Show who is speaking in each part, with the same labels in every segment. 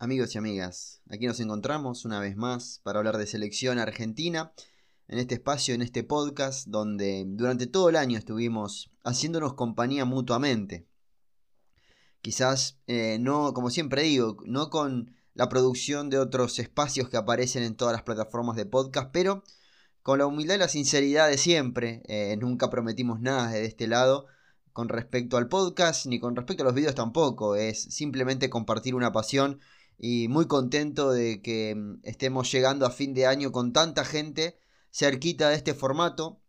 Speaker 1: Amigos y amigas, aquí nos encontramos una vez más para hablar de selección argentina en este espacio, en este podcast, donde durante todo el año estuvimos haciéndonos compañía mutuamente. Quizás eh, no, como siempre digo, no con la producción de otros espacios que aparecen en todas las plataformas de podcast, pero con la humildad y la sinceridad de siempre. Eh, nunca prometimos nada de este lado con respecto al podcast, ni con respecto a los vídeos tampoco. Es simplemente compartir una pasión y muy contento de que mm, estemos llegando a fin de año con tanta gente cerquita de este formato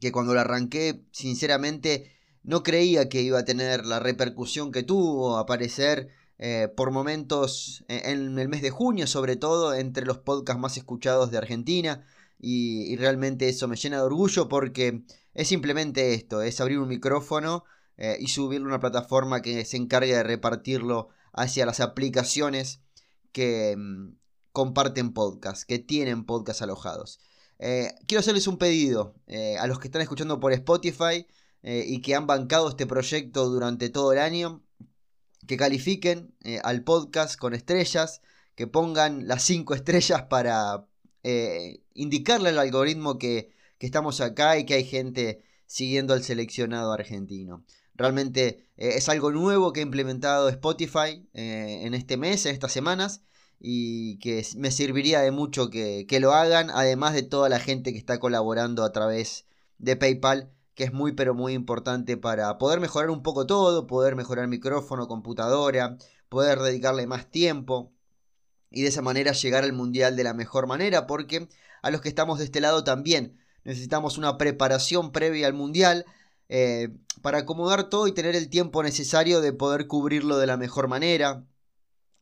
Speaker 1: que cuando lo arranqué sinceramente no creía que iba a tener la repercusión que tuvo, aparecer eh, por momentos e-, en el mes de junio sobre todo entre los podcasts más escuchados de Argentina y, realmente eso me llena de orgullo porque es simplemente esto, es abrir un micrófono eh, y subirlo a una plataforma que se encargue de repartirlo hacia las aplicaciones que mm, comparten podcast, que tienen podcast alojados. Eh, quiero hacerles un pedido eh, a los que están escuchando por Spotify eh, y que han bancado este proyecto durante todo el año, que califiquen al podcast con estrellas, que pongan las 5 estrellas para indicarle al algoritmo que, que estamos acá y que hay gente siguiendo al seleccionado argentino. Realmente eh, es algo nuevo que ha implementado Spotify eh, en este mes, en estas semanas, y que me serviría de mucho que, lo hagan, además de toda la gente que está colaborando a través de PayPal, que es muy pero muy importante para poder mejorar un poco todo, poder mejorar micrófono, computadora, poder dedicarle más tiempo y de esa manera llegar al mundial de la mejor manera, porque a los que estamos de este lado también necesitamos una preparación previa al mundial, eh, para acomodar todo y tener el tiempo necesario de poder cubrirlo de la mejor manera,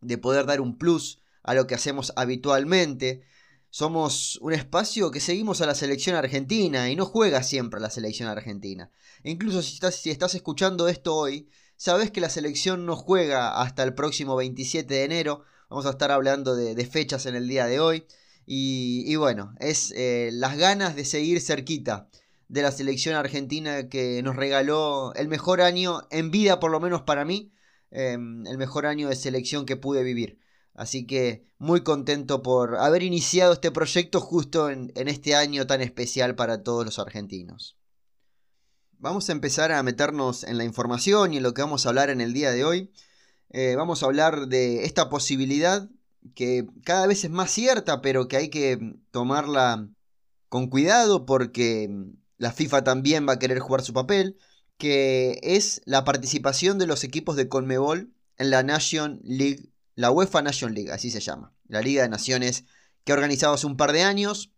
Speaker 1: de poder dar un plus a lo que hacemos habitualmente. Somos un espacio que seguimos a la selección argentina y no juega siempre a la selección argentina. E incluso si estás, escuchando esto hoy, sabes que la selección no juega hasta el próximo 27 de enero. Vamos a estar hablando de, fechas en el día de hoy. Y, bueno, es eh, las ganas de seguir cerquita de la selección argentina que nos regaló el mejor año en vida, por lo menos para mí, em, el mejor año de selección que pude vivir. Así que muy contento por haber iniciado este proyecto justo en, este año tan especial para todos los argentinos. Vamos a empezar a meternos en la información y en lo que vamos a hablar en el día de hoy. Eh, vamos a hablar de esta posibilidad que cada vez es más cierta, pero que hay que tomarla con cuidado porque la FIFA también va a querer jugar su papel, que es la participación de los equipos de Conmebol en la Nation League, la UEFA Nation League, así se llama, la Liga de Naciones que ha organizado hace un par de años,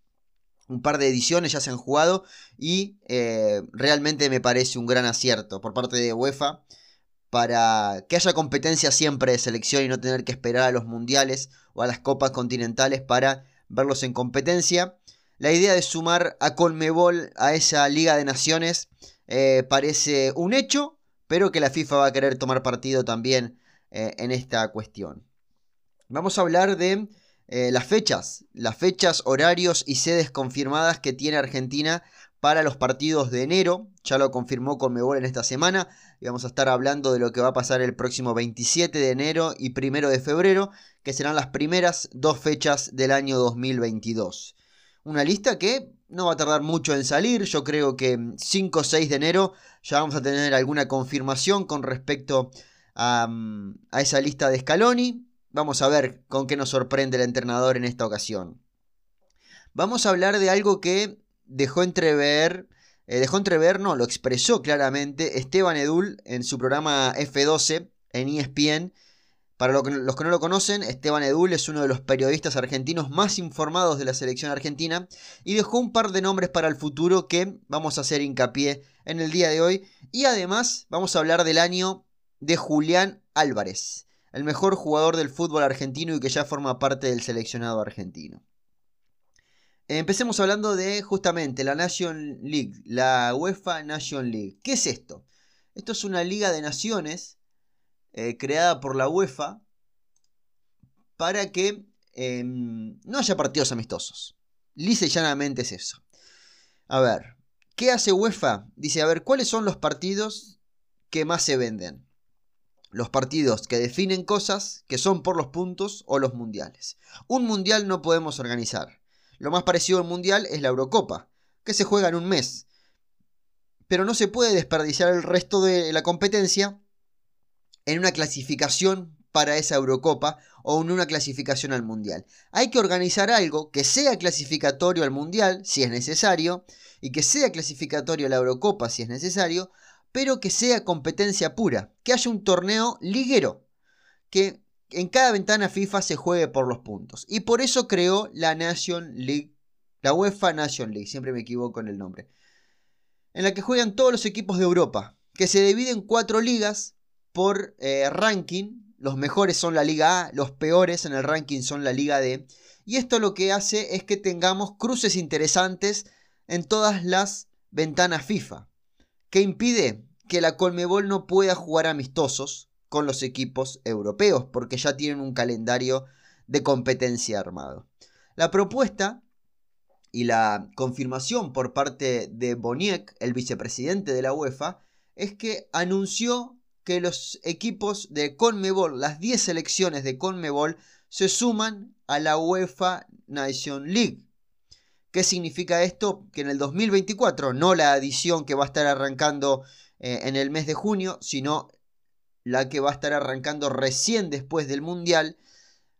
Speaker 1: un par de ediciones ya se han jugado y eh, realmente me parece un gran acierto por parte de UEFA para que haya competencia siempre de selección y no tener que esperar a los mundiales o a las copas continentales para verlos en competencia. La idea de sumar a Conmebol a esa Liga de Naciones eh, parece un hecho, pero que la FIFA va a querer tomar partido también eh, en esta cuestión. Vamos a hablar de eh, las fechas, las fechas, horarios y sedes confirmadas que tiene Argentina para los partidos de enero. Ya lo confirmó Conmebol en esta semana. Y vamos a estar hablando de lo que va a pasar el próximo 27 de enero y 1 de febrero, que serán las primeras dos fechas del año 2022. Una lista que no va a tardar mucho en salir. Yo creo que 5 o 6 de enero ya vamos a tener alguna confirmación con respecto a, mm, a esa lista de Scaloni. Vamos a ver con qué nos sorprende el entrenador en esta ocasión. Vamos a hablar de algo que dejó entrever, eh, dejó entrever, no, lo expresó claramente Esteban Edul en su programa F12 en ESPN para los que no lo conocen, Esteban Edul es uno de los periodistas argentinos más informados de la selección argentina y dejó un par de nombres para el futuro que vamos a hacer hincapié en el día de hoy. Y además vamos a hablar del año de Julián Álvarez, el mejor jugador del fútbol argentino y que ya forma parte del seleccionado argentino. Empecemos hablando de justamente la Nation League, la UEFA Nation League. ¿Qué es esto? Esto es una liga de naciones eh, creada por la UEFA para que em, no haya partidos amistosos. Lisa y llanamente es eso. A ver, ¿qué hace UEFA? Dice, a ver, ¿cuáles son los partidos que más se venden? los partidos que definen cosas que son por los puntos o los mundiales. Un mundial no podemos organizar. Lo más parecido al mundial es la Eurocopa, que se juega en un mes. Pero no se puede desperdiciar el resto de la competencia en una clasificación para esa Eurocopa o en una clasificación al Mundial. Hay que organizar algo que sea clasificatorio al Mundial, si es necesario, y que sea clasificatorio a la Eurocopa, si es necesario, pero que sea competencia pura, que haya un torneo liguero, que en cada ventana FIFA se juegue por los puntos. Y por eso creó la Nation League, la UEFA Nation League, siempre me equivoco en el nombre, en la que juegan todos los equipos de Europa, que se dividen en cuatro ligas por eh, ranking. Los mejores son la Liga A, los peores en el ranking son la Liga D. Y esto lo que hace es que tengamos cruces interesantes en todas las ventanas FIFA. ¿Qué impide? Que la Colmebol no pueda jugar amistosos con los equipos europeos, porque ya tienen un calendario de competencia armado. La propuesta y la confirmación por parte de Boniek, el vicepresidente de la UEFA, es que anunció que los equipos de Conmebol, las 10 selecciones de Conmebol, se suman a la UEFA Nation League. ¿Qué significa esto? Que en el 2024, no la edición que va a estar arrancando eh, en el mes de junio, sino la que va a estar arrancando recién después del Mundial,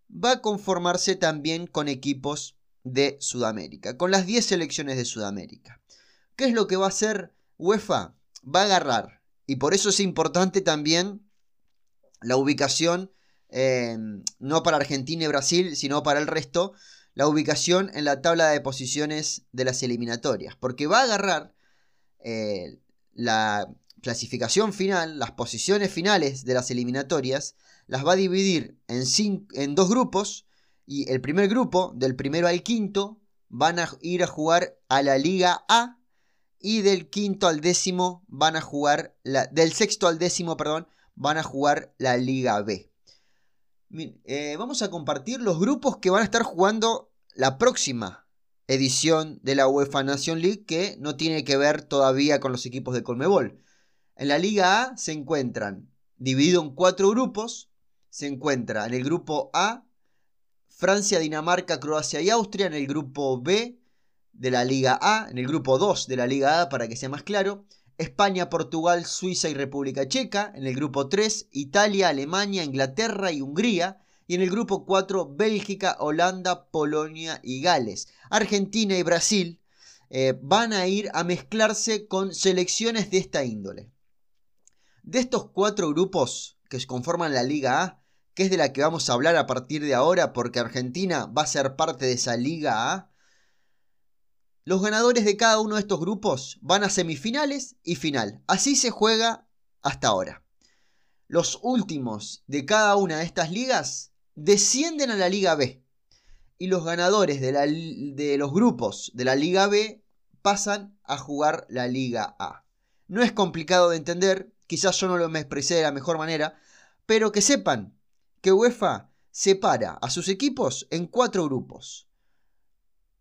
Speaker 1: va a conformarse también con equipos de Sudamérica, con las 10 selecciones de Sudamérica. ¿Qué es lo que va a hacer UEFA? Va a agarrar, y por eso es importante también la ubicación, eh, no para Argentina y Brasil, sino para el resto, la ubicación en la tabla de posiciones de las eliminatorias, porque va a agarrar eh, la clasificación final, las posiciones finales de las eliminatorias, las va a dividir en, en dos grupos y el primer grupo, del primero al quinto, van a ir a jugar a la Liga A y del quinto al décimo van a jugar, la, del sexto al décimo, perdón, van a jugar la Liga B. Eh, vamos a compartir los grupos que van a estar jugando la próxima edición de la UEFA Nation League que no tiene que ver todavía con los equipos de Colmebol. En la Liga A se encuentran, dividido en cuatro grupos, se encuentra en el grupo A Francia, Dinamarca, Croacia y Austria, en el grupo B de la Liga A, en el grupo 2 de la Liga A para que sea más claro, España, Portugal, Suiza y República Checa. En el grupo 3, Italia, Alemania, Inglaterra y Hungría. Y en el grupo 4, Bélgica, Holanda, Polonia y Gales. Argentina y Brasil eh, van a ir a mezclarse con selecciones de esta índole. De estos cuatro grupos que conforman la Liga A, que es de la que vamos a hablar a partir de ahora porque Argentina va a ser parte de esa Liga A, los ganadores de cada uno de estos grupos van a semifinales y final. Así se juega hasta ahora. Los últimos de cada una de estas ligas descienden a la Liga B. Y los ganadores de, los grupos de la Liga B pasan a jugar la Liga A. No es complicado de entender, quizás yo no lo me expresé de la mejor manera, pero que sepan que UEFA separa a sus equipos en cuatro grupos.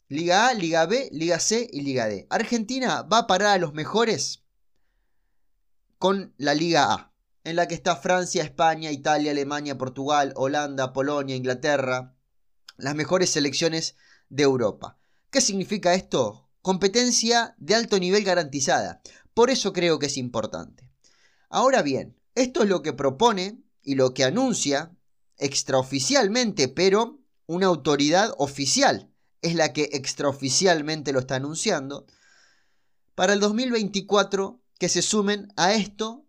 Speaker 1: Liga A, Liga B, Liga C y Liga D. Argentina va a parar a los mejores con la Liga A, en la que está Francia, España, Italia, Alemania, Portugal, Holanda, Polonia, Inglaterra, las mejores selecciones de Europa. ¿Qué significa esto? Competencia de alto nivel garantizada. Por eso creo que es importante. Ahora bien, esto es lo que propone y lo que anuncia extraoficialmente, pero una autoridad oficial es la que extraoficialmente lo está anunciando, para el 2024 que se sumen a esto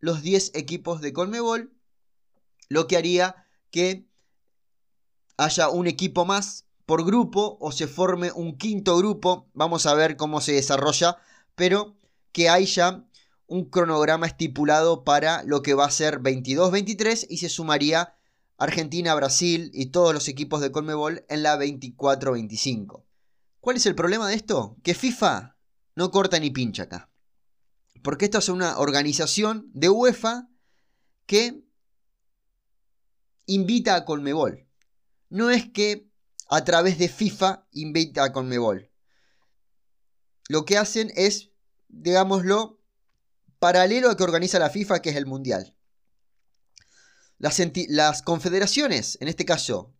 Speaker 1: los 10 equipos de Colmebol, lo que haría que haya un equipo más por grupo o se forme un quinto grupo, vamos a ver cómo se desarrolla, pero que haya un cronograma estipulado para lo que va a ser 22-23 y se sumaría Argentina, Brasil y todos los equipos de Colmebol en la 24-25. ¿Cuál es el problema de esto? Que FIFA no corta ni pincha acá. Porque esto es una organización de UEFA que invita a Colmebol. No es que a través de FIFA invita a Colmebol. Lo que hacen es, digámoslo, paralelo a que organiza la FIFA, que es el Mundial. Las, confederaciones, en este caso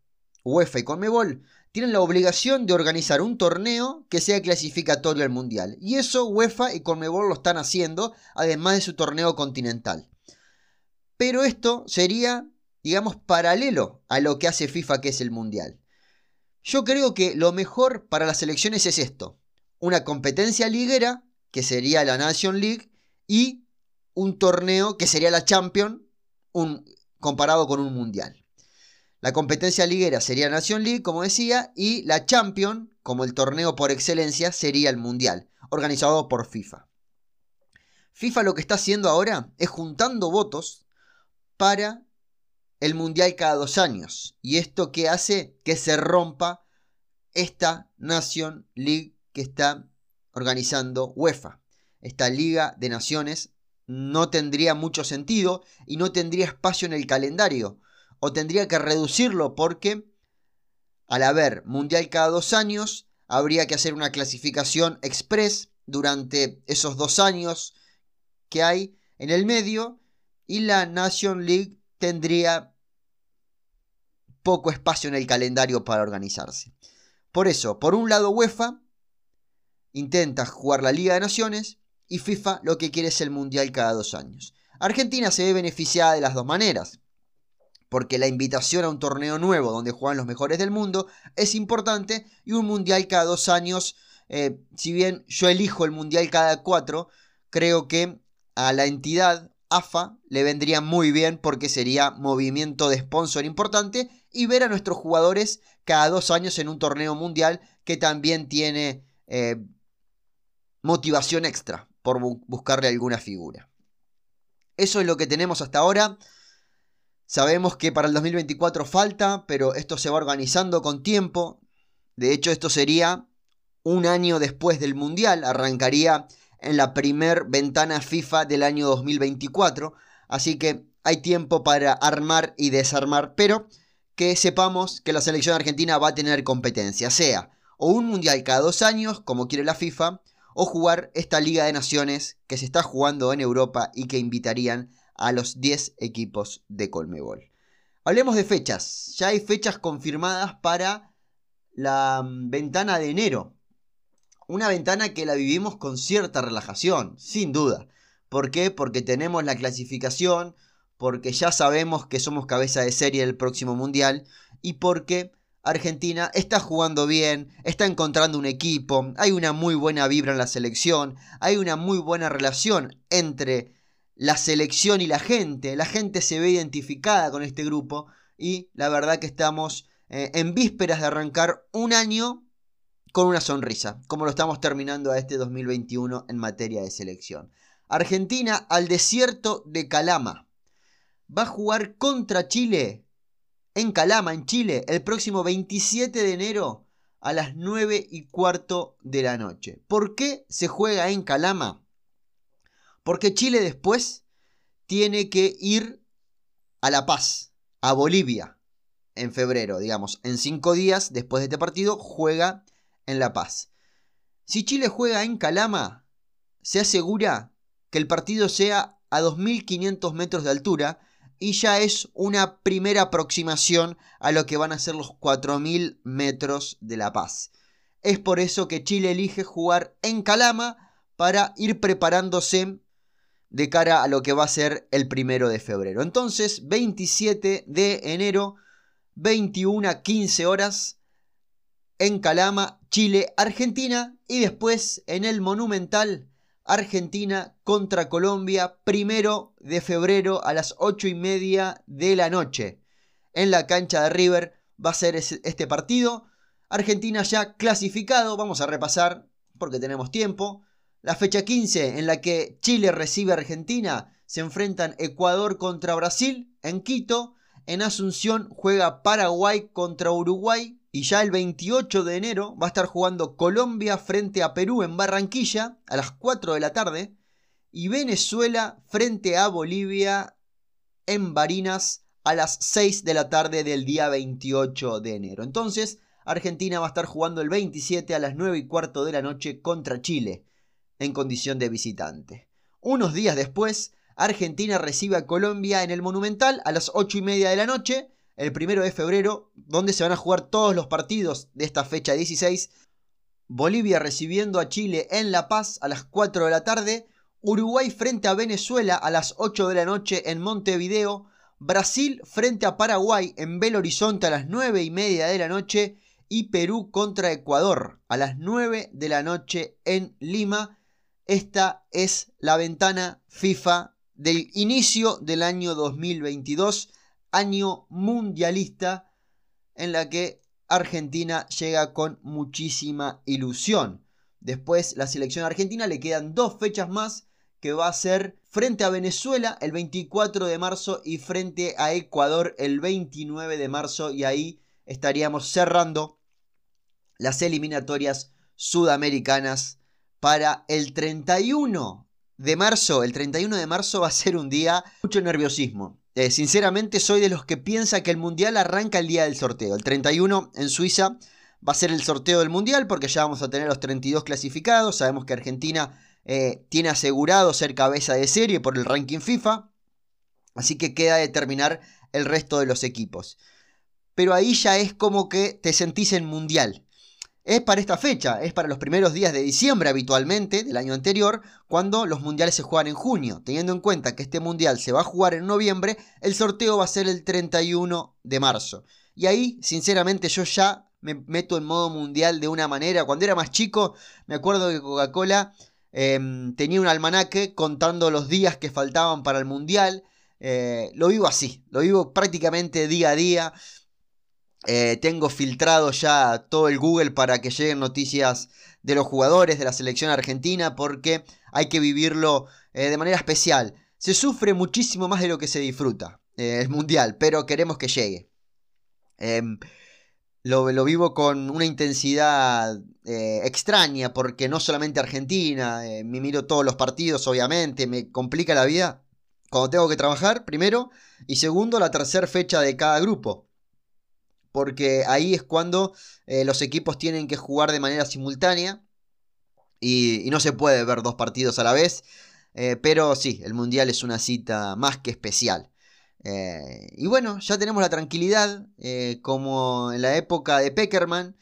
Speaker 1: UEFA y Conmebol, tienen la obligación de organizar un torneo que sea clasificatorio al Mundial. Y eso UEFA y Conmebol lo están haciendo, además de su torneo continental. Pero esto sería, digamos, paralelo a lo que hace FIFA, que es el Mundial. Yo creo que lo mejor para las selecciones es esto. Una competencia liguera, que sería la Nation League, y un torneo que sería la Champions, un, comparado con un Mundial. La competencia liguera sería Nation League, como decía, y la Champions, como el torneo por excelencia, sería el Mundial, organizado por FIFA. FIFA lo que está haciendo ahora es juntando votos para el Mundial cada dos años. Y esto que hace que se rompa esta Nation League que está organizando UEFA. Esta Liga de Naciones no tendría mucho sentido y no tendría espacio en el calendario o tendría que reducirlo porque al haber mundial cada dos años habría que hacer una clasificación express durante esos dos años que hay en el medio y la Nation League tendría poco espacio en el calendario para organizarse. Por eso, por un lado UEFA intenta jugar la Liga de Naciones y FIFA lo que quiere es el Mundial cada dos años. Argentina se ve beneficiada de las dos maneras porque la invitación a un torneo nuevo donde juegan los mejores del mundo es importante y un mundial cada dos años, eh, si bien yo elijo el mundial cada cuatro, creo que a la entidad AFA le vendría muy bien porque sería movimiento de sponsor importante y ver a nuestros jugadores cada dos años en un torneo mundial que también tiene eh, motivación extra por buscarle alguna figura. Eso es lo que tenemos hasta ahora. Sabemos que para el 2024 falta, pero esto se va organizando con tiempo. De hecho, esto sería un año después del Mundial. Arrancaría en la primer ventana FIFA del año 2024. Así que hay tiempo para armar y desarmar, pero que sepamos que la selección argentina va a tener competencia, sea o un mundial cada dos años, como quiere la FIFA, o jugar esta Liga de Naciones que se está jugando en Europa y que invitarían a los 10 equipos de Colmebol. Hablemos de fechas. Ya hay fechas confirmadas para la mm, ventana de enero. Una ventana que la vivimos con cierta relajación, sin duda. ¿Por qué? Porque tenemos la clasificación, porque ya sabemos que somos cabeza de serie del próximo mundial y porque Argentina está jugando bien, está encontrando un equipo, hay una muy buena vibra en la selección, hay una muy buena relación entre la selección y la gente. La gente se ve identificada con este grupo y la verdad que estamos eh, en vísperas de arrancar un año con una sonrisa, como lo estamos terminando a este 2021 en materia de selección. Argentina al desierto de Calama. Va a jugar contra Chile en Calama, en Chile, el próximo 27 de enero a las 9 y cuarto de la noche. ¿Por qué se juega en Calama? Porque Chile después tiene que ir a La Paz, a Bolivia, en febrero, digamos. En cinco días después de este partido juega en La Paz. Si Chile juega en Calama, se asegura que el partido sea a 2.500 metros de altura y ya es una primera aproximación a lo que van a ser los 4.000 metros de La Paz. Es por eso que Chile elige jugar en Calama para ir preparándose de cara a lo que va a ser el primero de febrero. Entonces, 27 de enero, 21 a 15 horas, en Calama, Chile, Argentina, y después en el Monumental, Argentina contra Colombia, primero de febrero a las 8 y media de la noche. En la cancha de River va a ser este partido. Argentina ya clasificado, vamos a repasar porque tenemos tiempo. La fecha 15 en la que Chile recibe a Argentina se enfrentan Ecuador contra Brasil en Quito. En Asunción juega Paraguay contra Uruguay. Y ya el 28 de enero va a estar jugando Colombia frente a Perú en Barranquilla a las 4 de la tarde. Y Venezuela frente a Bolivia en Barinas a las 6 de la tarde del día 28 de enero. Entonces, Argentina va a estar jugando el 27 a las 9 y cuarto de la noche contra Chile en condición de visitante. Unos días después, Argentina recibe a Colombia en el Monumental a las 8 y media de la noche, el primero de febrero, donde se van a jugar todos los partidos de esta fecha 16. Bolivia recibiendo a Chile en La Paz a las 4 de la tarde. Uruguay frente a Venezuela a las 8 de la noche en Montevideo. Brasil frente a Paraguay en Belo Horizonte a las 9 y media de la noche y Perú contra Ecuador a las 9 de la noche en Lima. Esta es la ventana FIFA del inicio del año 2022, año mundialista en la que Argentina llega con muchísima ilusión. Después la selección argentina le quedan dos fechas más que va a ser frente a Venezuela el 24 de marzo y frente a Ecuador el 29 de marzo y ahí estaríamos cerrando las eliminatorias sudamericanas para el 31 de marzo. El 31 de marzo va a ser un día mucho nerviosismo. Eh, sinceramente soy de los que piensa que el mundial arranca el día del sorteo. El 31 en Suiza va a ser el sorteo del mundial porque ya vamos a tener los 32 clasificados. Sabemos que Argentina eh, tiene asegurado ser cabeza de serie por el ranking FIFA, así que queda determinar el resto de los equipos. Pero ahí ya es como que te sentís en mundial. Es para esta fecha, es para los primeros días de diciembre habitualmente del año anterior, cuando los mundiales se juegan en junio. Teniendo en cuenta que este mundial se va a jugar en noviembre, el sorteo va a ser el 31 de marzo. Y ahí, sinceramente, yo ya me meto en modo mundial de una manera. Cuando era más chico, me acuerdo que Coca-Cola Em, tenía un almanaque contando los días que faltaban para el Mundial. Eh, lo vivo así, lo vivo prácticamente día a día. Eh, tengo filtrado ya todo el Google para que lleguen noticias de los jugadores de la selección argentina porque hay que vivirlo eh, de manera especial. Se sufre muchísimo más de lo que se disfruta el Mundial, pero queremos que llegue. Em, lo, vivo con una intensidad eh, extraña, porque no solamente Argentina, eh, me miro todos los partidos, obviamente, me complica la vida cuando tengo que trabajar, primero, y segundo, la tercera fecha de cada grupo. Porque ahí es cuando eh, los equipos tienen que jugar de manera simultánea y, no se puede ver dos partidos a la vez. pero sí, el Mundial es una cita más que especial. Eh, y bueno, ya tenemos la tranquilidad, eh, como en la época de Peckerman,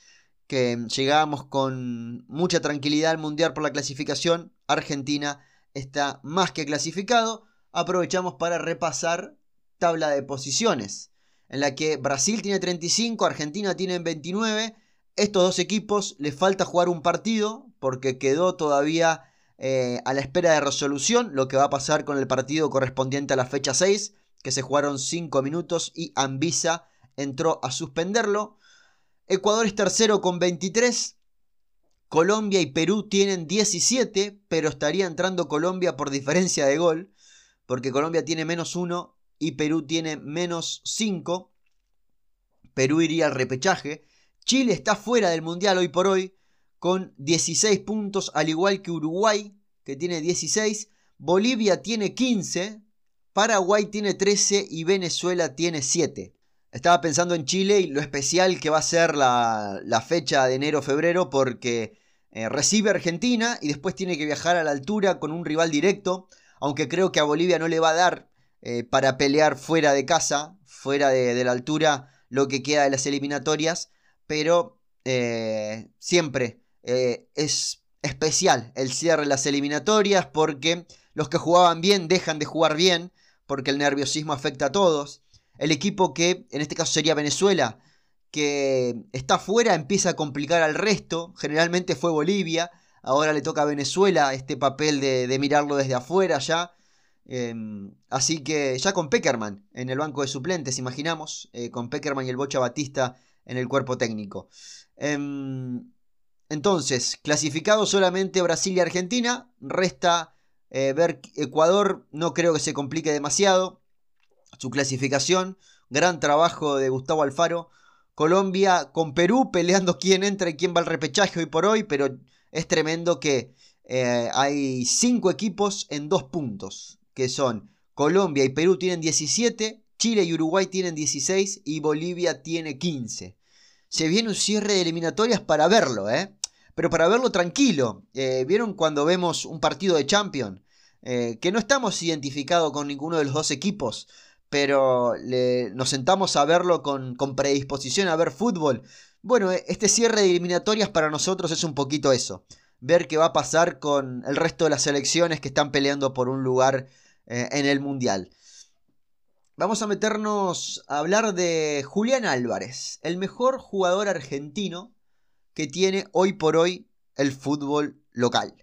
Speaker 1: que llegábamos con mucha tranquilidad al Mundial por la clasificación. Argentina está más que clasificado. Aprovechamos para repasar tabla de posiciones, en la que Brasil tiene 35, Argentina tiene 29. Estos dos equipos les falta jugar un partido porque quedó todavía eh, a la espera de resolución lo que va a pasar con el partido correspondiente a la fecha 6 que se jugaron 5 minutos y Anvisa entró a suspenderlo. Ecuador es tercero con 23. Colombia y Perú tienen 17, pero estaría entrando Colombia por diferencia de gol, porque Colombia tiene menos 1 y Perú tiene menos 5. Perú iría al repechaje. Chile está fuera del Mundial hoy por hoy con 16 puntos, al igual que Uruguay, que tiene 16. Bolivia tiene 15, Paraguay tiene 13 y Venezuela tiene 7. Estaba pensando en Chile y lo especial que va a ser la, fecha de enero-febrero porque eh, recibe Argentina y después tiene que viajar a la altura con un rival directo, aunque creo que a Bolivia no le va a dar eh, para pelear fuera de casa, fuera de, la altura, lo que queda de las eliminatorias, pero eh, siempre es especial el cierre de las eliminatorias porque los que jugaban bien dejan de jugar bien porque el nerviosismo afecta a todos. El equipo que, en este caso sería Venezuela, que está fuera, empieza a complicar al resto. Generalmente fue Bolivia, ahora le toca a Venezuela este papel de, mirarlo desde afuera ya. Em, así que ya con Peckerman en el banco de suplentes, imaginamos, eh, con Peckerman y el Bocha Batista en el cuerpo técnico. Em, entonces, clasificado solamente Brasil y Argentina, resta eh, ver Ecuador no creo que se complique demasiado. Su clasificación, gran trabajo de Gustavo Alfaro. Colombia con Perú peleando quién entra y quién va al repechaje hoy por hoy, pero es tremendo que eh, hay cinco equipos en dos puntos, que son Colombia y Perú tienen 17, Chile y Uruguay tienen 16 y Bolivia tiene 15. Se viene un cierre de eliminatorias para verlo, ¿eh? Pero para verlo tranquilo. Eh, ¿Vieron cuando vemos un partido de Champions? eh, que no estamos identificados con ninguno de los dos equipos, pero nos sentamos a verlo con, con predisposición a ver fútbol. Bueno, este cierre de eliminatorias para nosotros es un poquito eso. Ver qué va a pasar con el resto de las selecciones que están peleando por un lugar eh, en el Mundial. Vamos a meternos a hablar de Julián Álvarez, el mejor jugador argentino que tiene hoy por hoy el fútbol local.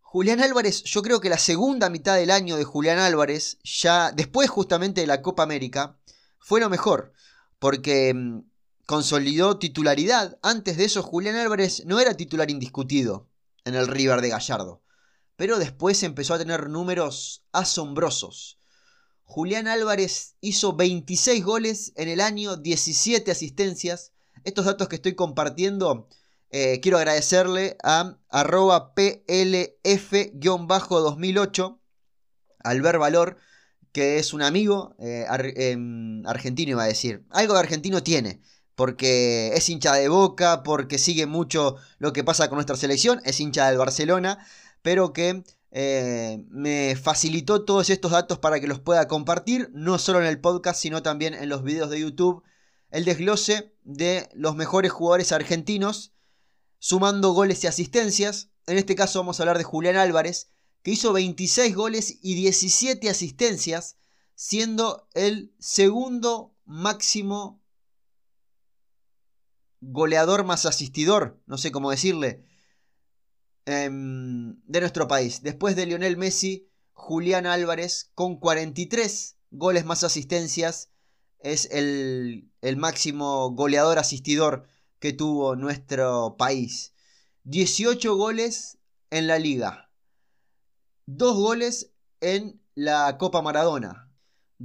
Speaker 1: Julián Álvarez, yo creo que la segunda mitad del año de Julián Álvarez, ya después justamente de la Copa América, fue lo mejor, porque mm, consolidó titularidad. Antes de eso, Julián Álvarez no era titular indiscutido en el River de Gallardo, pero después empezó a tener números asombrosos. Julián Álvarez hizo 26 goles en el año, 17 asistencias. Estos datos que estoy compartiendo eh, quiero agradecerle a arroba plf-2008, Albert Valor, que es un amigo eh, em, argentino, iba a decir. Algo de argentino tiene, porque es hincha de boca, porque sigue mucho lo que pasa con nuestra selección, es hincha del Barcelona, pero que eh, me facilitó todos estos datos para que los pueda compartir, no solo en el podcast, sino también en los videos de YouTube. El desglose de los mejores jugadores argentinos sumando goles y asistencias. En este caso vamos a hablar de Julián Álvarez, que hizo 26 goles y 17 asistencias, siendo el segundo máximo goleador más asistidor, no sé cómo decirle, em, de nuestro país. Después de Lionel Messi, Julián Álvarez con 43 goles más asistencias es el, el máximo goleador asistidor que tuvo nuestro país. 18 goles en la liga. 2 goles en la Copa Maradona.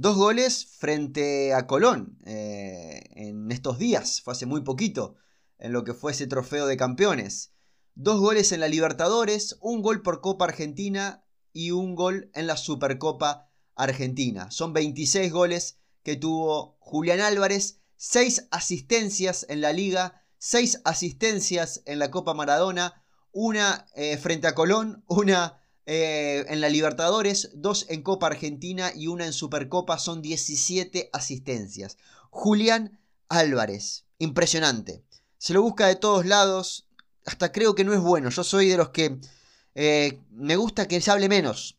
Speaker 1: Dos goles frente a Colón eh, en estos días, fue hace muy poquito, en lo que fue ese trofeo de campeones. Dos goles en la Libertadores, un gol por Copa Argentina y un gol en la Supercopa Argentina. Son 26 goles que tuvo Julián Álvarez, 6 asistencias en la liga seis asistencias en la Copa Maradona, una eh, frente a Colón, una eh, en la Libertadores, dos en Copa Argentina y una en Supercopa, son 17 asistencias. Julián Álvarez, impresionante. Se lo busca de todos lados, hasta creo que no es bueno. Yo soy de los que eh, me gusta que se hable menos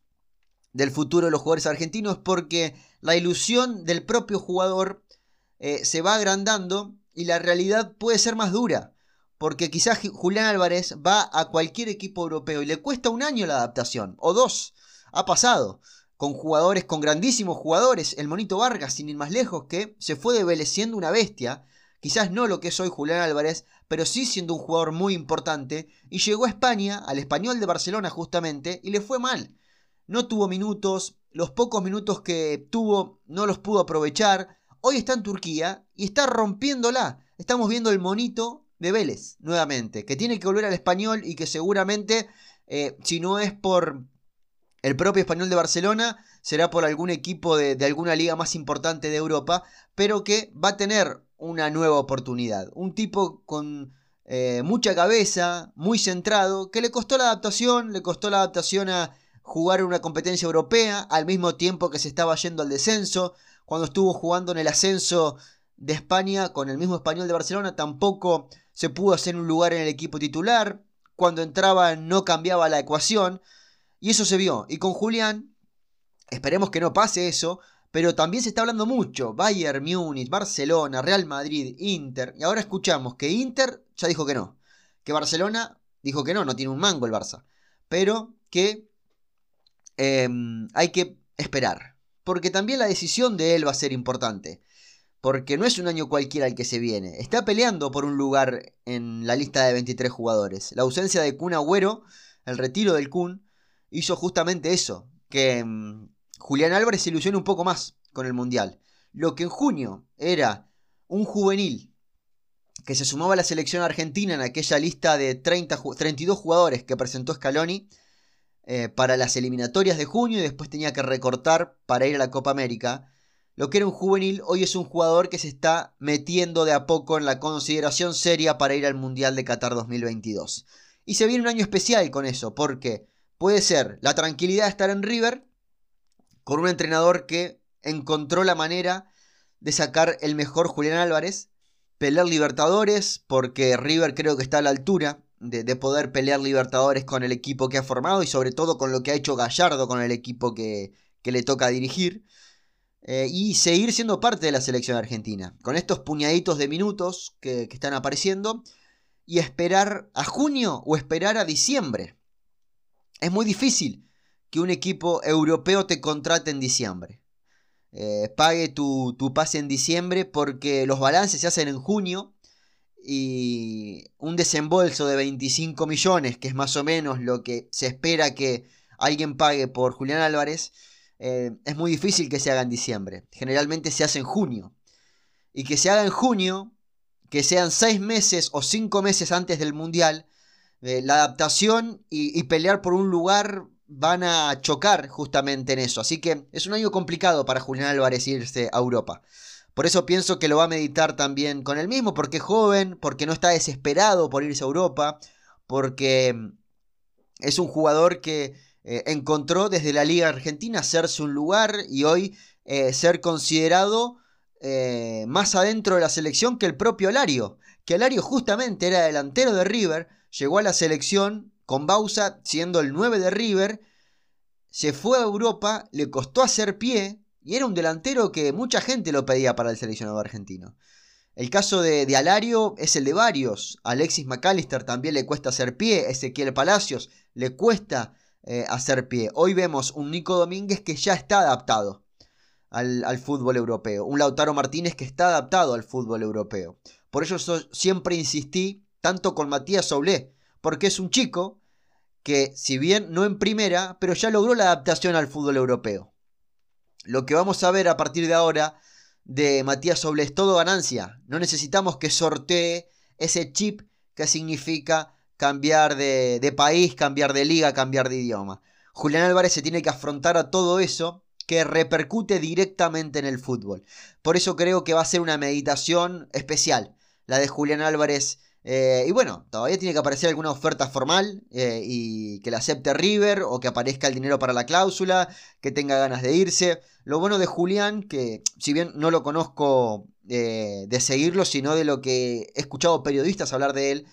Speaker 1: del futuro de los jugadores argentinos porque la ilusión del propio jugador se va agrandando y la realidad puede ser más dura. Porque quizás Julián Álvarez va a cualquier equipo europeo y le cuesta un año la adaptación, o dos. Ha pasado con jugadores, con grandísimos jugadores. El Monito Vargas, sin ir más lejos, que se fue de Vélez siendo una bestia. Quizás no lo que es hoy Julián Álvarez, pero sí siendo un jugador muy importante. Y llegó a España, al español de Barcelona justamente, y le fue mal. No tuvo minutos, los pocos minutos que tuvo no los pudo aprovechar. Hoy está en Turquía y está rompiéndola. Estamos viendo el monito de Vélez nuevamente, que tiene que volver al español y que seguramente, eh, si no es por el propio español de Barcelona, será por algún equipo de, alguna liga más importante de Europa, pero que va a tener una nueva oportunidad. Un tipo con eh, mucha cabeza, muy centrado, que le costó la adaptación, le costó la adaptación a jugar en una competencia europea, al mismo tiempo que se estaba yendo al descenso, cuando estuvo jugando en el ascenso de España con el mismo español de Barcelona, tampoco se pudo hacer un lugar en el equipo titular. Cuando entraba no cambiaba la ecuación. Y eso se vio. Y con Julián, esperemos que no pase eso. Pero también se está hablando mucho. Bayern, Múnich, Barcelona, Real Madrid, Inter. Y ahora escuchamos que Inter ya dijo que no. Que Barcelona dijo que no, no tiene un mango el Barça. Pero que em, hay que esperar porque también la decisión de él va a ser importante. Porque no es un año cualquiera el que se viene. Está peleando por un lugar en la lista de 23 jugadores. La ausencia de Kun Agüero, el retiro del Kun, hizo justamente eso. Que mm, Julián Álvarez se ilusione un poco más con el Mundial. Lo que en junio era un juvenil que se sumaba a la selección argentina en aquella lista de 30, 32 jugadores que presentó Scaloni, eh, para las eliminatorias de junio y después tenía que recortar para ir a la Copa América. Lo que era un juvenil hoy es un jugador que se está metiendo de a poco en la consideración seria para ir al Mundial de Qatar 2022. Y se viene un año especial con eso, porque puede ser la tranquilidad de estar en River con un entrenador que encontró la manera de sacar el mejor Julián Álvarez, pelear Libertadores, porque River creo que está a la altura de, poder pelear Libertadores con el equipo que ha formado y sobre todo con lo que ha hecho Gallardo con el equipo que, le toca dirigir. Eh, y seguir siendo parte de la selección argentina, con estos puñaditos de minutos que, que están apareciendo, y esperar a junio o esperar a diciembre. Es muy difícil que un equipo europeo te contrate en diciembre. Eh, pague tu, pase en diciembre porque los balances se hacen en junio y un desembolso de 25 millones, que es más o menos lo que se espera que alguien pague por Julián Álvarez, eh, es muy difícil que se haga en diciembre. Generalmente se hace en junio. Y que se haga en junio, que sean 6 meses o 5 meses antes del Mundial, eh, la adaptación y, pelear por un lugar van a chocar justamente en eso. Así que es un año complicado para Julián Álvarez irse a Europa. Por eso pienso que lo va a meditar también con él mismo, porque es joven, porque no está desesperado por irse a Europa, porque es un jugador que eh, encontró desde la Liga Argentina hacerse un lugar y hoy eh, ser considerado más adentro de la selección que el propio Alario, que Alario justamente era delantero de River, llegó a la selección con Bausa siendo el 9 de River, se fue a Europa, le costó hacer pie y era un delantero que mucha gente lo pedía para el seleccionado argentino. El caso de, Alario es el de varios. Alexis McAllister también le cuesta hacer pie. Ezequiel Palacios le cuesta eh, hacer pie. Hoy vemos un Nico Domínguez que ya está adaptado al, al, fútbol europeo. Un Lautaro Martínez que está adaptado al fútbol europeo. Por eso siempre insistí tanto con Matías Soulé, porque es un chico que, si bien no en primera, pero ya logró la adaptación al fútbol europeo. Lo que vamos a ver a partir de ahora de Matías Soule es todo ganancia. No necesitamos que sortee ese chip que significa cambiar de, de país, cambiar de liga, cambiar de idioma. Julián Álvarez se tiene que afrontar a todo eso que repercute directamente en el fútbol. Por eso creo que va a ser una meditación especial, la de Julián Álvarez eh, y bueno, todavía tiene que aparecer alguna oferta formal eh, y que la acepte River o que aparezca el dinero para la cláusula, que tenga ganas de irse. Lo bueno de Julián, que si bien no lo conozco eh, de seguirlo, sino de lo que he escuchado periodistas hablar de él,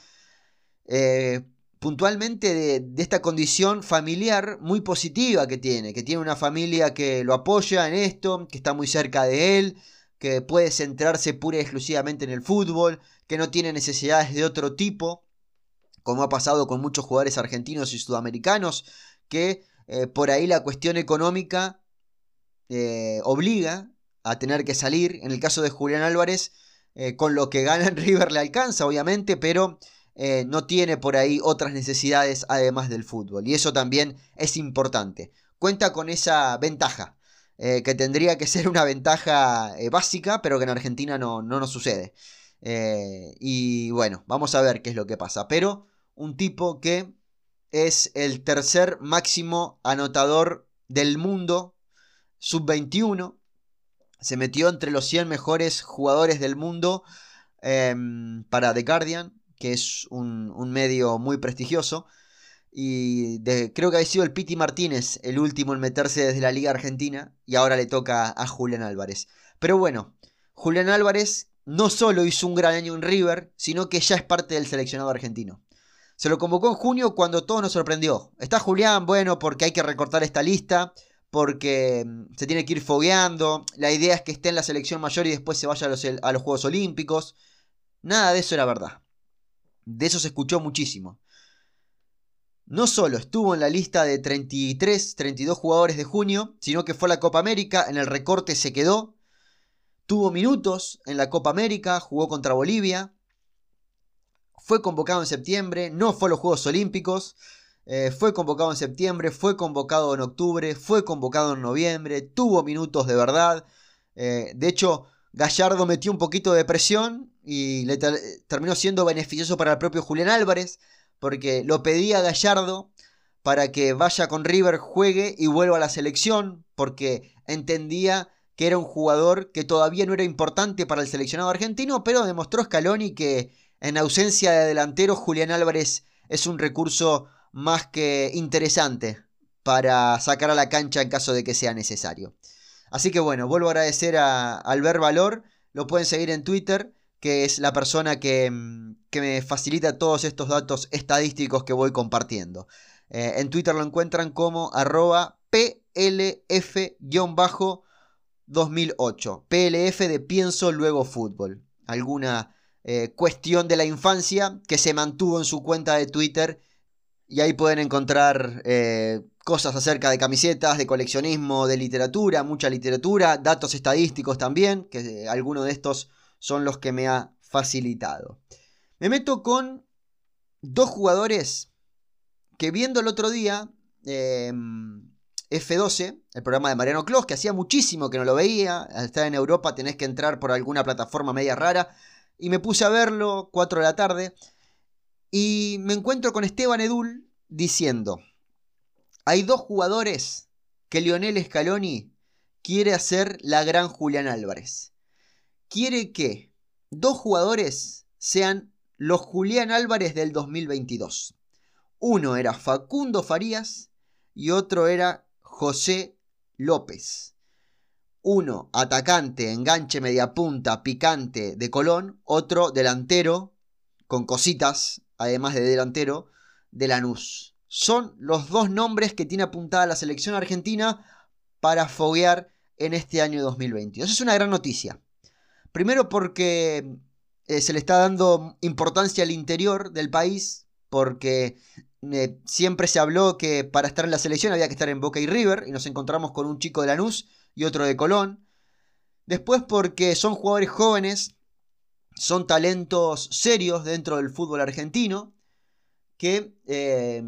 Speaker 1: puntualmente de, de, esta condición familiar muy positiva que tiene, que tiene una familia que lo apoya en esto, que está muy cerca de él, que puede centrarse pura y exclusivamente en el fútbol, que no tiene necesidades de otro tipo, como ha pasado con muchos jugadores argentinos y sudamericanos, que eh, por ahí la cuestión económica eh, obliga a tener que salir. En el caso de Julián Álvarez, eh, con lo que gana en River le alcanza, obviamente, pero no tiene por ahí otras necesidades además del fútbol. Y eso también es importante. Cuenta con esa ventaja. que tendría que ser una ventaja básica, pero que en Argentina no, no nos sucede. Eh, y bueno, vamos a ver qué es lo que pasa. Pero un tipo que es el tercer máximo anotador del mundo, sub-21. Se metió entre los 100 mejores jugadores del mundo em, para The Guardian, que es un, medio muy prestigioso. Y creo que ha sido el Piti Martínez el último en meterse desde la Liga Argentina. Y ahora le toca a Julián Álvarez. Pero bueno, Julián Álvarez no solo hizo un gran año en River, sino que ya es parte del seleccionado argentino. Se lo convocó en junio cuando todo nos sorprendió. Está Julián, bueno, porque hay que recortar esta lista, porque mm, se tiene que ir fogueando. La idea es que esté en la selección mayor y después se vaya a los, Juegos Olímpicos. Nada de eso era verdad. De eso se escuchó muchísimo. No solo estuvo en la lista de 33, 32 jugadores de junio, sino que fue a la Copa América, en el recorte se quedó, Tuvo minutos en la Copa América, jugó contra Bolivia. Fue convocado en septiembre, no fue a los Juegos Olímpicos. Eh, fue convocado en septiembre, fue convocado en octubre, fue convocado en noviembre, tuvo minutos de verdad. Eh, de hecho, Gallardo metió un poquito de presión y le terminó siendo beneficioso para el propio Julián Álvarez, porque lo pedía Gallardo para que vaya con River, juegue y vuelva a la selección, porque entendía que era un jugador que todavía no era importante para el seleccionado argentino, pero demostró Scaloni que en ausencia de delantero Julián Álvarez es un recurso más que interesante para sacar a la cancha en caso de que sea necesario. Así que bueno, vuelvo a agradecer a Albert Valor, lo pueden seguir en Twitter, que es la persona que, mm, me facilita todos estos datos estadísticos que voy compartiendo. Eh, en Twitter lo encuentran como arroba PLF-2008. PLF de Pienso Luego Fútbol. Alguna eh, cuestión de la infancia que se mantuvo en su cuenta de Twitter y ahí pueden encontrar eh, cosas acerca de camisetas, de coleccionismo, de literatura, mucha literatura, datos estadísticos también, que algunos de estos son los que me ha facilitado. Me meto con dos jugadores que viendo el otro día em, F12, el programa de Mariano Clos, que hacía muchísimo que no lo veía, al estar en Europa tenés que entrar por alguna plataforma media rara, y me puse a verlo 4 de la tarde, y me encuentro con Esteban Edul diciendo, hay dos jugadores que Lionel Scaloni quiere hacer la gran Julián Álvarez. Quiere que dos jugadores sean los Julián Álvarez del 2022. Uno era Facundo Farías y otro era José López. Uno atacante, enganche, media punta, picante de Colón. Otro delantero, con cositas, además de delantero, de Lanús. Son los dos nombres que tiene apuntada la selección argentina para foguear en este año 2022. Es una gran noticia. Primero porque eh, se le está dando importancia al interior del país, porque eh, siempre se habló que para estar en la selección había que estar en Boca y River, y nos encontramos con un chico de Lanús y otro de Colón. Después porque son jugadores jóvenes, son talentos serios dentro del fútbol argentino, que eh,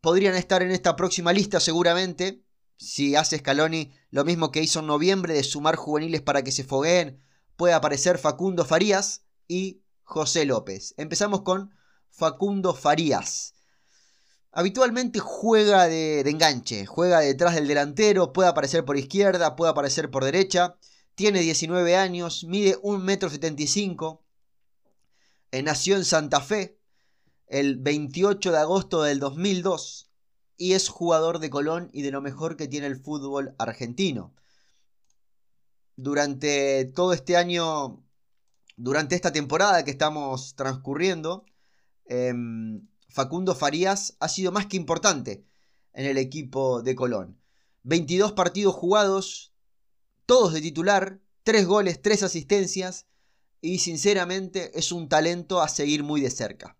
Speaker 1: podrían estar en esta próxima lista seguramente, si hace Scaloni lo mismo que hizo en noviembre de sumar juveniles para que se fogueen, puede aparecer Facundo Farías, y José López. Empezamos con Facundo Farías. Habitualmente juega de, enganche, juega detrás del delantero, puede aparecer por izquierda, puede aparecer por derecha. Tiene 19 años, mide 1,75 m. Eh, nació en Santa Fe el 28 de agosto del 2002 y es jugador de Colón y de lo mejor que tiene el fútbol argentino. Durante todo este año durante esta temporada que estamos transcurriendo, em, Facundo Farías ha sido más que importante en el equipo de Colón. 22 partidos jugados, todos de titular, 3 goles, 3 asistencias y sinceramente es un talento a seguir muy de cerca.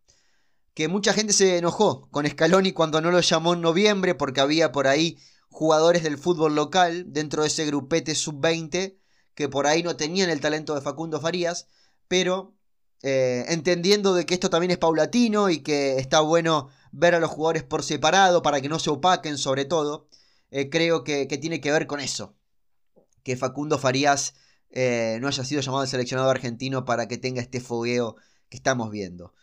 Speaker 1: Que mucha gente se enojó con Scaloni cuando no lo llamó en noviembre porque había por ahí jugadores del fútbol local dentro de ese grupete sub-20 que por ahí no tenían el talento de Facundo Farías pero eh, entendiendo de que esto también es paulatino y que está bueno ver a los jugadores por separado para que no se opaquen sobre todo, eh, creo que, tiene que ver con eso. Que Facundo Farías eh, no haya sido llamado al seleccionado argentino para que tenga este fogueo que estamos viendo.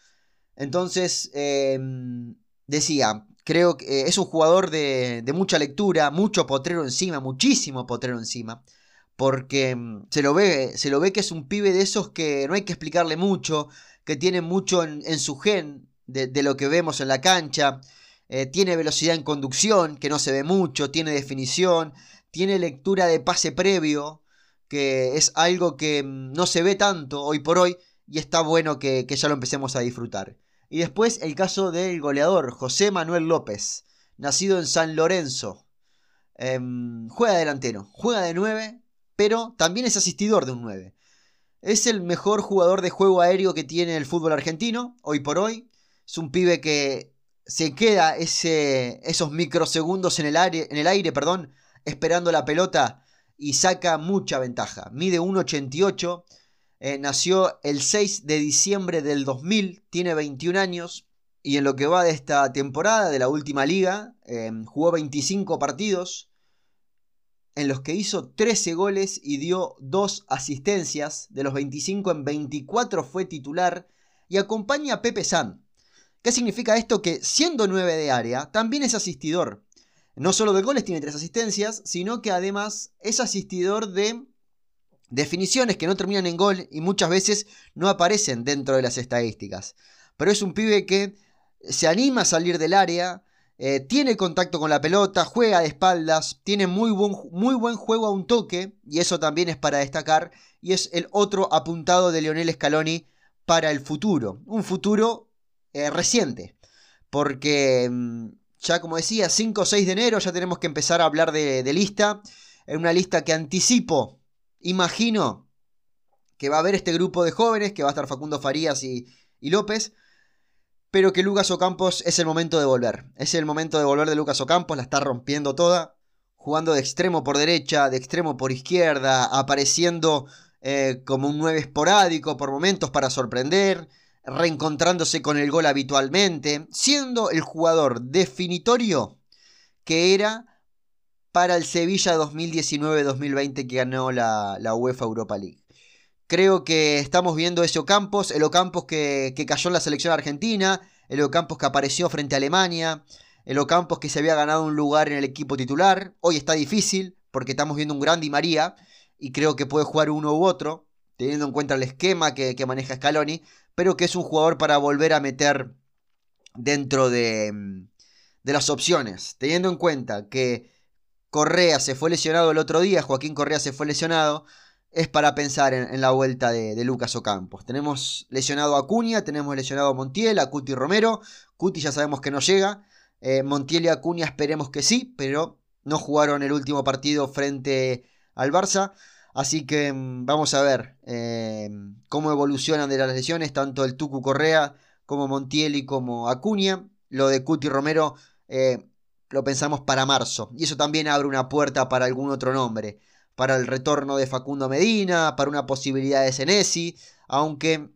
Speaker 1: Entonces, em, decía, creo que es un jugador de, de mucha lectura, mucho potrero encima, muchísimo potrero encima porque mm, se lo ve, se lo ve que es un pibe de esos que no hay que explicarle mucho, que tiene mucho en, su gen de, lo que vemos en la cancha, eh, tiene velocidad en conducción, que no se ve mucho, tiene definición, tiene lectura de pase previo, que es algo que mm, no se ve tanto hoy por hoy y está bueno que, ya lo empecemos a disfrutar. Y después el caso del goleador, José Manuel López, nacido en San Lorenzo. Em, juega delantero, juega de 9 pero también es asistidor de un 9. Es el mejor jugador de juego aéreo que tiene el fútbol argentino, hoy por hoy. Es un pibe que se queda esos microsegundos en el, aire, en el aire perdón, esperando la pelota y saca mucha ventaja. Mide 1,88. Eh, nació el 6 de diciembre del 2000, tiene 21 años y en lo que va de esta temporada, de la última liga, eh, jugó 25 partidos, en los que hizo 13 goles y dio 2 asistencias. De los 25 en 24 fue titular y acompaña a Pepe San. ¿Qué significa esto? Que siendo 9 de área, también es asistidor. No solo de goles tiene 3 asistencias, sino que además es asistidor de definiciones que no terminan en gol y muchas veces no aparecen dentro de las estadísticas. Pero es un pibe que se anima a salir del área, eh, tiene contacto con la pelota, juega de espaldas, tiene muy buen, muy buen juego a un toque, y eso también es para destacar, y es el otro apuntado de Lionel Scaloni para el futuro, un futuro eh, reciente, porque mm, ya como decía, 5 o 6 de enero ya tenemos que empezar a hablar de, lista, en una lista que anticipo, imagino que va a haber este grupo de jóvenes, que va a estar Facundo Farías y, y López, pero que Lucas Ocampos es el momento de volver. Es el momento de volver de Lucas Ocampos, la está rompiendo toda, jugando de extremo por derecha, de extremo por izquierda, apareciendo eh, como un 9 esporádico por momentos para sorprender, reencontrándose con el gol habitualmente, siendo el jugador definitorio que era para el Sevilla 2019-2020 que ganó la, la UEFA Europa League. Creo que estamos viendo ese Ocampos, el Ocampos que, que cayó en la selección argentina, el Ocampos que apareció frente a Alemania, el Ocampos que se había ganado un lugar en el equipo titular. Hoy está difícil porque estamos viendo un gran Di María y creo que puede jugar uno u otro, teniendo en cuenta el esquema que, que maneja Scaloni, pero que es un jugador para volver a meter dentro de, de las opciones, teniendo en cuenta que Correa se fue lesionado el otro día, Joaquín Correa se fue lesionado, es para pensar en, la vuelta de, Lucas Ocampos. Tenemos lesionado a Acuña, tenemos lesionado a Montiel, a Cuti Romero. Cuti ya sabemos que no llega. Eh, Montiel y Acuña esperemos que sí, pero no jugaron el último partido frente al Barça. Así que mm, vamos a ver eh, cómo evolucionan de las lesiones, tanto el Tucu Correa como Montiel y como Acuña. Lo de Cuti Romero eh, lo pensamos para marzo. Y eso también abre una puerta para algún otro nombre para el retorno de Facundo Medina, para una posibilidad de Senesi, aunque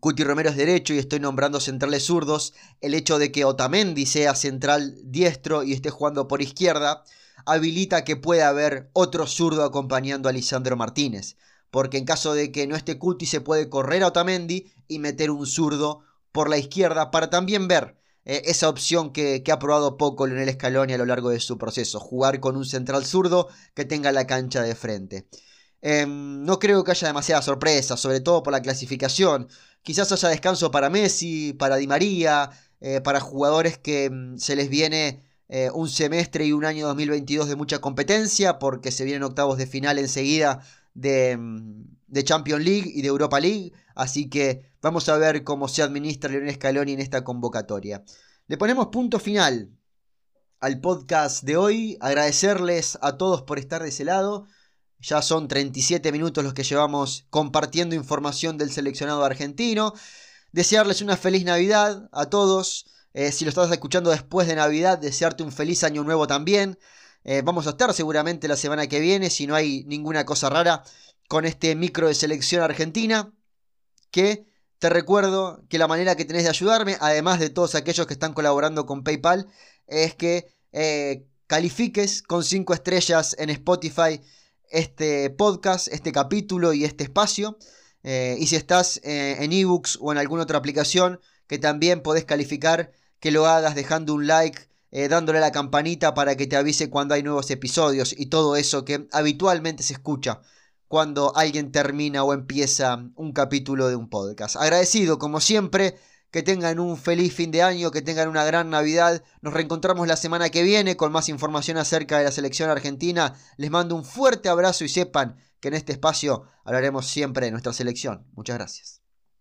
Speaker 1: Cuti Romero es derecho y estoy nombrando centrales zurdos, el hecho de que Otamendi sea central diestro y esté jugando por izquierda, habilita que pueda haber otro zurdo acompañando a Lisandro Martínez, porque en caso de que no esté Cuti se puede correr a Otamendi y meter un zurdo por la izquierda para también ver eh, esa opción que, ha probado poco Lionel Scaloni a lo largo de su proceso, jugar con un central zurdo que tenga la cancha de frente. Em, no creo que haya demasiada sorpresa, sobre todo por la clasificación. Quizás haya descanso para Messi, para Di María, eh, para jugadores que mm, se les viene eh, un semestre y un año 2022 de mucha competencia, porque se vienen octavos de final enseguida de, mm, de Champions League y de Europa League. Así que vamos a ver cómo se administra Leonel Scaloni en esta convocatoria. Le ponemos punto final al podcast de hoy. Agradecerles a todos por estar de ese lado. Ya son 37 minutos los que llevamos compartiendo información del seleccionado argentino. Desearles una feliz Navidad a todos. Eh, si lo estás escuchando después de Navidad, desearte un feliz año nuevo también. Eh, vamos a estar seguramente la semana que viene, si no hay ninguna cosa rara, con este micro de selección argentina, que te recuerdo que la manera que tenés de ayudarme, además de todos aquellos que están colaborando con PayPal, es que eh, califiques con 5 estrellas en Spotify este podcast, este capítulo y este espacio. Eh, y si estás eh, en ebooks o en alguna otra aplicación que también podés calificar, que lo hagas dejando un like, dándole a la campanita para que te avise cuando hay nuevos episodios y todo eso que habitualmente se escucha cuando alguien termina o empieza un capítulo de un podcast. Agradecido, como siempre, que tengan un feliz fin de año, que tengan una gran Navidad. Nos reencontramos la semana que viene con más información acerca de la selección argentina. Les mando un fuerte abrazo y sepan que en este espacio hablaremos siempre de nuestra selección. Muchas gracias.